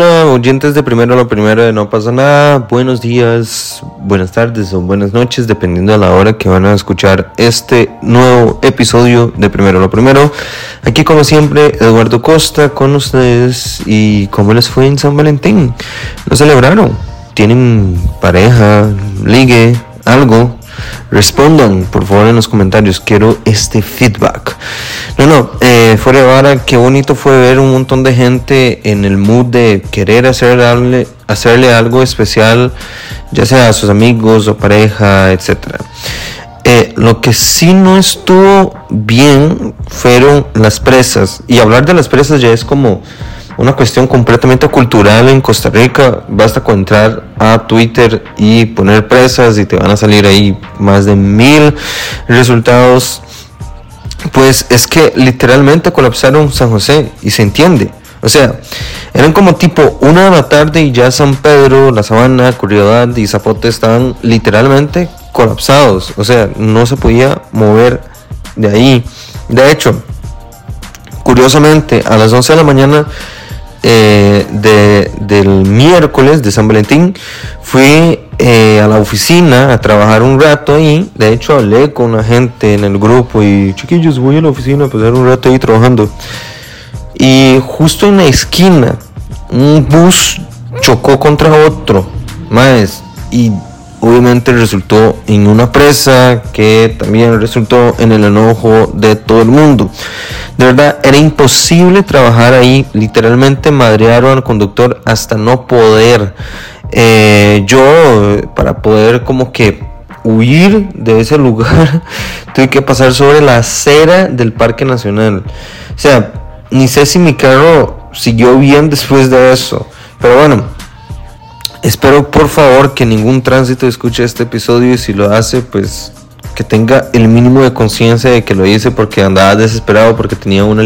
hola, oyentes de primero a lo primero de No pasa nada. Buenos días, buenas tardes o buenas noches, dependiendo de la hora que van a escuchar este nuevo episodio de primero lo primero. Aquí, como siempre, Eduardo Costa con ustedes. ¿Y cómo les fue en San Valentín? ¿Lo celebraron? ¿Tienen pareja, ligue, algo? Respondan, por favor, en los comentarios. Quiero este feedback. No, no, eh, fuera vara, qué bonito fue ver un montón de gente en el mood de querer hacerle, hacerle algo especial, ya sea a sus amigos o pareja, etc. Eh, lo que sí no estuvo bien fueron las presas. Y hablar de las presas ya es como una cuestión completamente cultural en Costa Rica. Basta con entrar a Twitter y poner presas y te van a salir ahí más de mil resultados. Pues es que literalmente colapsaron San José y se entiende. O sea, eran como tipo una de la tarde y ya San Pedro, La Sabana, Curiosidad y Zapote estaban literalmente colapsados. O sea, no se podía mover de ahí. De hecho, curiosamente, a las 11 de la mañana eh, de, del miércoles de San Valentín fui eh, a la oficina a trabajar un rato y de hecho hablé con la gente en el grupo y chiquillos voy a la oficina a pasar un rato ahí trabajando y justo en la esquina un bus chocó contra otro más y obviamente resultó en una presa que también resultó en el enojo de todo el mundo. De verdad, era imposible trabajar ahí, literalmente madrearon al conductor hasta no poder. Eh, yo, para poder como que huir de ese lugar, tuve que pasar sobre la acera del Parque Nacional. O sea, ni sé si mi carro siguió bien después de eso. Pero bueno, Espero por favor que ningún tránsito escuche este episodio y si lo hace, pues que tenga el mínimo de conciencia de que lo hice porque andaba desesperado porque tenía una,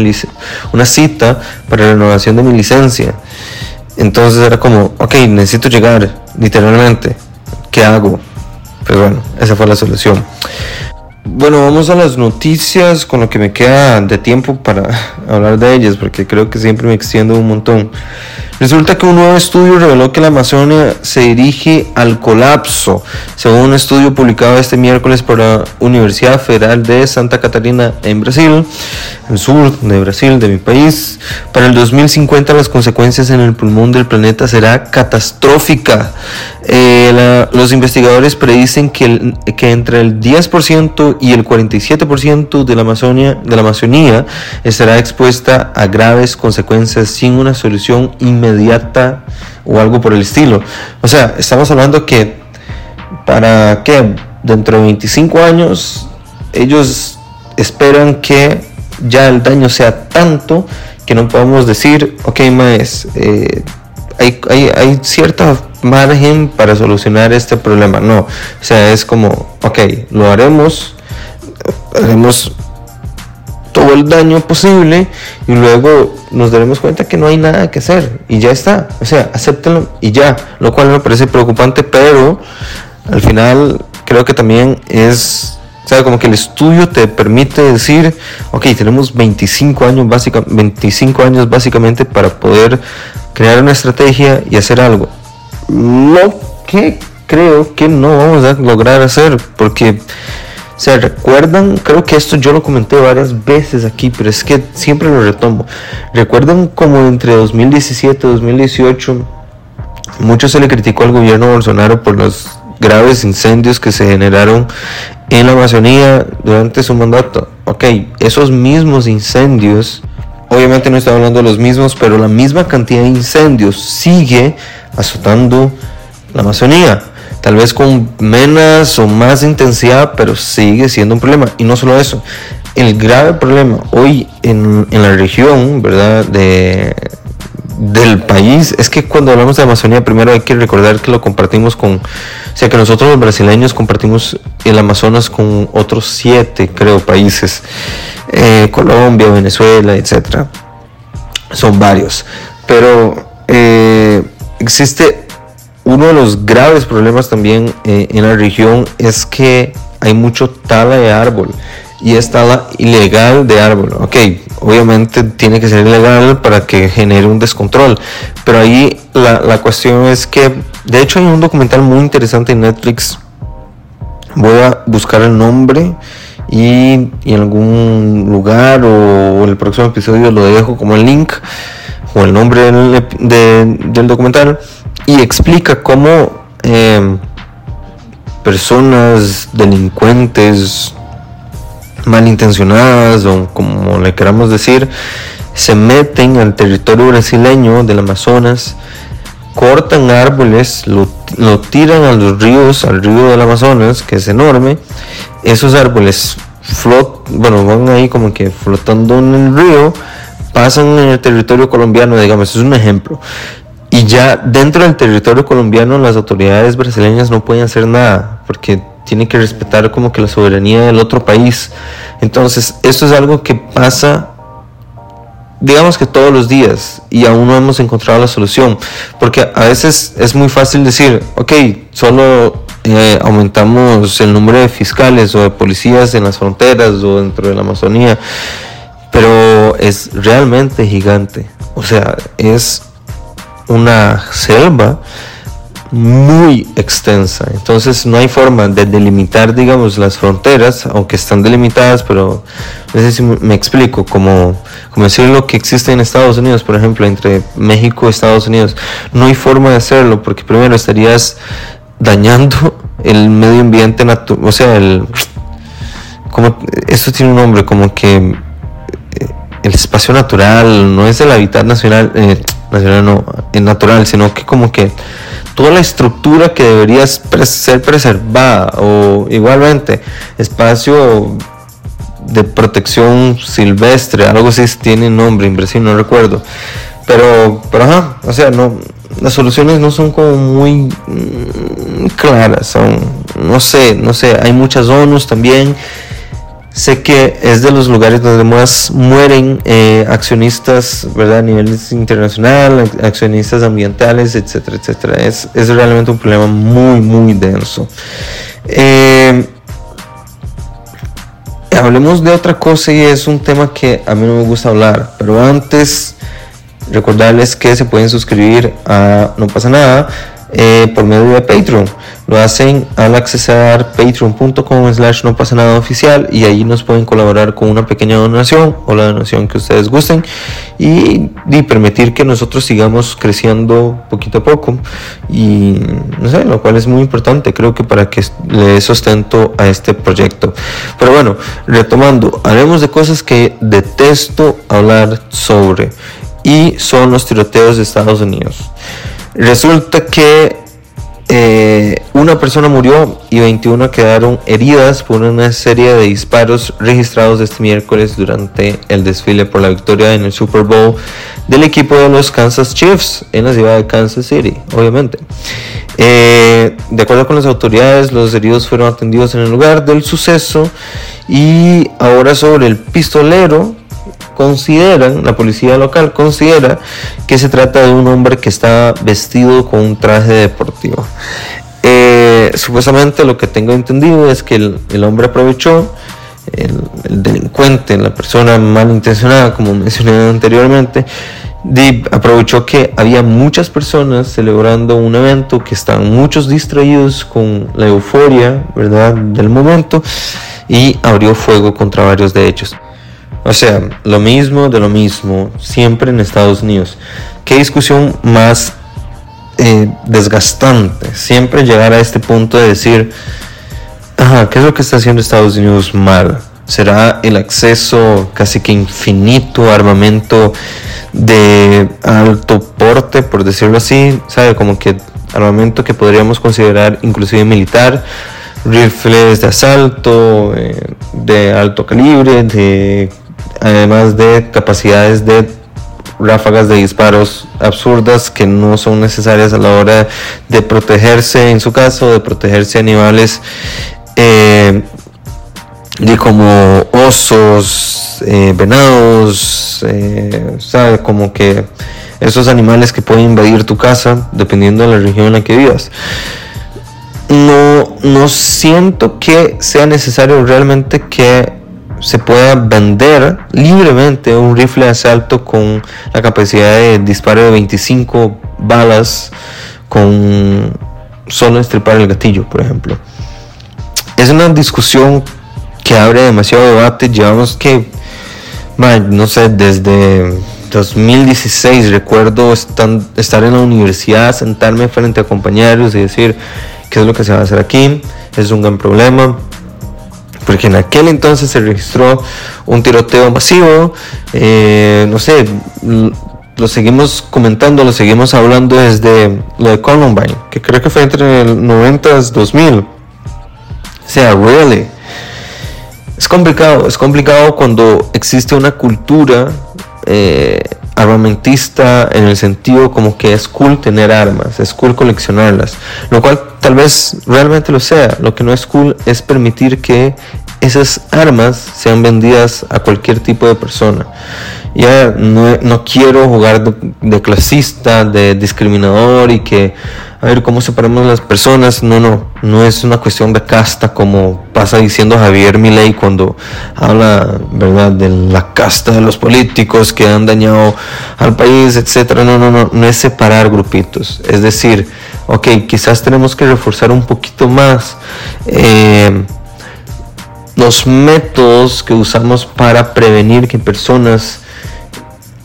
una cita para la renovación de mi licencia. Entonces era como, ok, necesito llegar, literalmente. ¿Qué hago? Pues bueno, esa fue la solución. Bueno, vamos a las noticias con lo que me queda de tiempo para hablar de ellas, porque creo que siempre me extiendo un montón. Resulta que un nuevo estudio reveló que la Amazonia se dirige al colapso, según un estudio publicado este miércoles por la Universidad Federal de Santa Catarina en Brasil, el sur de Brasil, de mi país. Para el 2050 las consecuencias en el pulmón del planeta será catastrófica. Eh, los investigadores predicen que, entre el 10% y el 47% de la, Amazonia, de la Amazonía estará expuesta a graves consecuencias sin una solución inmediata inmediata o algo por el estilo. O sea, estamos hablando que para que dentro de 25 años ellos esperan que ya el daño sea tanto que no podemos decir, ok, más, eh, hay, hay, hay cierta margen para solucionar este problema. No, o sea, es como, ok, lo haremos, haremos todo el daño posible y luego nos daremos cuenta que no hay nada que hacer y ya está. O sea, acéptenlo y ya, lo cual me parece preocupante, pero al final creo que también es, o como que el estudio te permite decir, ok, tenemos 25 años, básica, 25 años básicamente para poder crear una estrategia y hacer algo. Lo que creo que no vamos a lograr hacer, porque se recuerdan, creo que esto yo lo comenté varias veces aquí, pero es que siempre lo retomo. Recuerdan como entre 2017 y 2018, mucho se le criticó al gobierno Bolsonaro por los graves incendios que se generaron en la Amazonía durante su mandato. Ok, esos mismos incendios, obviamente no estoy hablando de los mismos, pero la misma cantidad de incendios sigue azotando la Amazonía tal vez con menos o más intensidad, pero sigue siendo un problema. Y no solo eso, el grave problema hoy en, la región, ¿verdad? De, del país es que cuando hablamos de Amazonía primero hay que recordar que lo compartimos con, o sea que nosotros los brasileños compartimos el Amazonas con otros siete creo países, eh, Colombia, Venezuela, etcétera, son varios, pero eh, existe uno de los graves problemas también eh, en la región es que hay mucho tala de árbol y es tala ilegal de árbol. Ok, obviamente tiene que ser ilegal para que genere un descontrol, pero ahí la, la cuestión es que, de hecho hay un documental muy interesante en Netflix, voy a buscar el nombre y, en algún lugar o en el próximo episodio lo dejo como el link o el nombre del, documental y explica cómo eh, personas delincuentes malintencionadas o como le queramos decir se meten al territorio brasileño del Amazonas cortan árboles, lo, tiran a los ríos, al río del Amazonas, que es enorme. Esos árboles flot, bueno, van ahí como que flotando en el río, pasan en el territorio colombiano, digamos, es un ejemplo. Y ya dentro del territorio colombiano las autoridades brasileñas no pueden hacer nada, porque tienen que respetar como que la soberanía del otro país. Entonces, esto es algo que pasa digamos que todos los días y aún no hemos encontrado la solución. Porque a veces es muy fácil decir, ok, solo eh, aumentamos el número de fiscales o de policías en las fronteras o dentro de la Amazonía, pero es realmente gigante. O sea, es una selva muy extensa. Entonces no hay forma de delimitar, digamos, las fronteras, aunque están delimitadas, pero no sé si me explico, como, como decir lo que existe en Estados Unidos, por ejemplo, entre México y Estados Unidos. No hay forma de hacerlo, porque primero estarías dañando el medio ambiente natural, o sea, el... Como, esto tiene un nombre, como que eh, el espacio natural, no es el hábitat nacional, eh, nacional no, natural, sino que como que toda la estructura que debería ser preservada o igualmente espacio de protección silvestre, algo así tiene nombre, impresión, no recuerdo. Pero, pero ajá, o sea, no, las soluciones no son como muy mm, claras, son, no sé, no sé, hay muchas ONUs también Sé que es de los lugares donde más mueren eh, accionistas, ¿verdad? A nivel internacional, accionistas ambientales, etcétera, etcétera. Es, es realmente un problema muy, muy denso. Eh, hablemos de otra cosa y es un tema que a mí no me gusta hablar, pero antes recordarles que se pueden suscribir a No pasa nada eh, por medio de Patreon. Lo hacen al accesar patreon.com slash no pasa nada oficial y ahí nos pueden colaborar con una pequeña donación o la donación que ustedes gusten y, permitir que nosotros sigamos creciendo poquito a poco y no sé, lo cual es muy importante creo que para que le dé sustento a este proyecto. Pero bueno, retomando, haremos de cosas que detesto hablar sobre y son los tiroteos de Estados Unidos. Resulta que eh, una persona murió y 21 quedaron heridas por una serie de disparos registrados este miércoles durante el desfile por la victoria en el Super Bowl del equipo de los Kansas Chiefs en la ciudad de Kansas City, obviamente. Eh, de acuerdo con las autoridades, los heridos fueron atendidos en el lugar del suceso y ahora sobre el pistolero consideran, la policía local considera que se trata de un hombre que está vestido con un traje deportivo. Eh, supuestamente lo que tengo entendido es que el, hombre aprovechó, el, delincuente, la persona malintencionada, como mencioné anteriormente, aprovechó que había muchas personas celebrando un evento, que están muchos distraídos con la euforia, ¿verdad?, del momento, y abrió fuego contra varios de ellos. O sea, lo mismo de lo mismo, siempre en Estados Unidos. ¿Qué discusión más eh, desgastante? Siempre llegar a este punto de decir, ¿qué es lo que está haciendo Estados Unidos mal? ¿Será el acceso casi que infinito a armamento de alto porte, por decirlo así? ¿Sabe? Como que armamento que podríamos considerar inclusive militar rifles de asalto, eh, de alto calibre, de además de capacidades de ráfagas de disparos absurdas que no son necesarias a la hora de protegerse en su caso, de protegerse animales eh, como osos, eh, venados, eh, ¿sabe? Como que esos animales que pueden invadir tu casa dependiendo de la región en la que vivas. No, no siento que sea necesario realmente que se pueda vender libremente un rifle de asalto con la capacidad de disparo de 25 balas con solo estripar el gatillo, por ejemplo. Es una discusión que abre demasiado debate. Llevamos que, no sé, desde 2016 recuerdo estar en la universidad, sentarme frente a compañeros y decir qué es lo que se va a hacer aquí. Es un gran problema porque en aquel entonces se registró un tiroteo masivo, eh, no sé, lo seguimos comentando, lo seguimos hablando desde lo de Columbine, que creo que fue entre el 90 y 2000. O sea, really. Es complicado, es complicado cuando existe una cultura eh, armamentista en el sentido como que es cool tener armas, es cool coleccionarlas, lo cual tal vez realmente lo sea. Lo que no es cool es permitir que esas armas sean vendidas a cualquier tipo de persona. Ya no, no quiero jugar de, clasista, de discriminador y que a ver cómo separamos las personas. No, no, no es una cuestión de casta como pasa diciendo Javier Milei cuando habla, ¿verdad?, de la casta de los políticos que han dañado al país, etcétera. No, no, no, no es separar grupitos. Es decir, ok, quizás tenemos que reforzar un poquito más. Eh, los métodos que usamos para prevenir que personas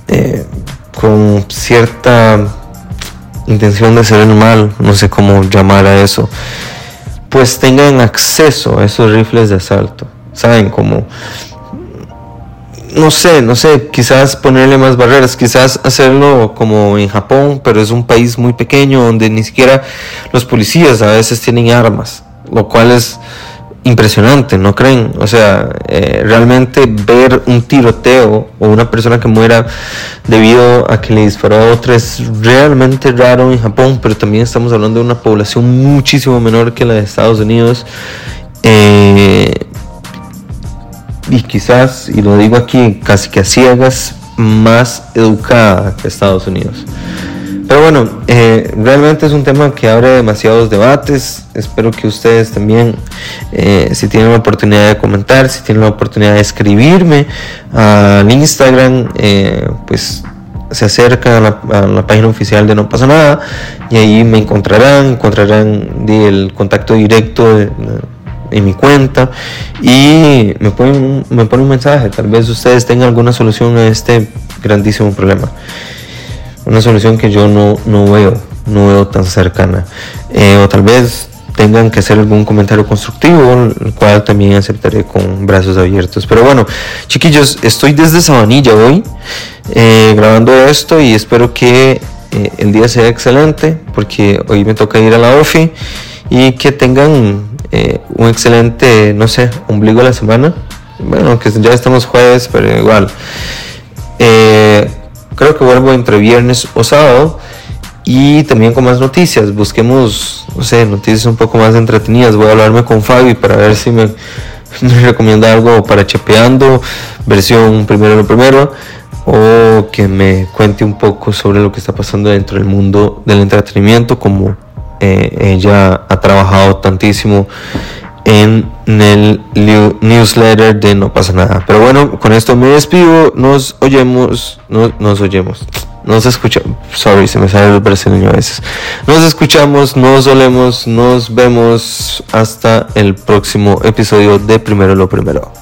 eh, con cierta intención de hacer el mal, no sé cómo llamar a eso, pues tengan acceso a esos rifles de asalto. ¿Saben? Como, no sé, no sé, quizás ponerle más barreras, quizás hacerlo como en Japón, pero es un país muy pequeño donde ni siquiera los policías a veces tienen armas, lo cual es impresionante, ¿no creen? O sea, eh, realmente ver un tiroteo o una persona que muera debido a que le disparó a otra es realmente raro en Japón, pero también estamos hablando de una población muchísimo menor que la de Estados Unidos. Eh, y quizás, y lo digo aquí casi que a ciegas, más educada que Estados Unidos. Pero bueno, eh, realmente es un tema que abre demasiados debates. Espero que ustedes también, eh, si tienen la oportunidad de comentar, si tienen la oportunidad de escribirme al Instagram, eh, pues se acercan a la, página oficial de No pasa nada y ahí me encontrarán, encontrarán el contacto directo en mi cuenta y me ponen, me ponen un mensaje. Tal vez ustedes tengan alguna solución a este grandísimo problema una solución que yo no, no veo, no veo tan cercana. Eh, o tal vez tengan que hacer algún comentario constructivo, el cual también aceptaré con brazos abiertos. Pero bueno, chiquillos, estoy desde Sabanilla hoy eh, grabando esto y espero que eh, el día sea excelente, porque hoy me toca ir a la OFI y que tengan un excelente, no sé, ombligo de la semana. Bueno, que ya estamos jueves, pero igual. Creo que vuelvo entre viernes o sábado y también con más noticias. Busquemos, no sé, noticias un poco más entretenidas. Voy a hablarme con Fabi para ver si me, recomienda algo para Chepeando, versión primero lo primero, o que me cuente un poco sobre lo que está pasando dentro del mundo del entretenimiento, como eh, ella ha trabajado tantísimo en el newsletter de No pasa nada. Pero bueno, con esto me despido. Nos oyemos, no, nos oyemos. Nos escuchamos. Sorry, se me sale el brasileño a veces. Nos escuchamos, nos olemos, nos vemos hasta el próximo episodio de Primero lo Primero.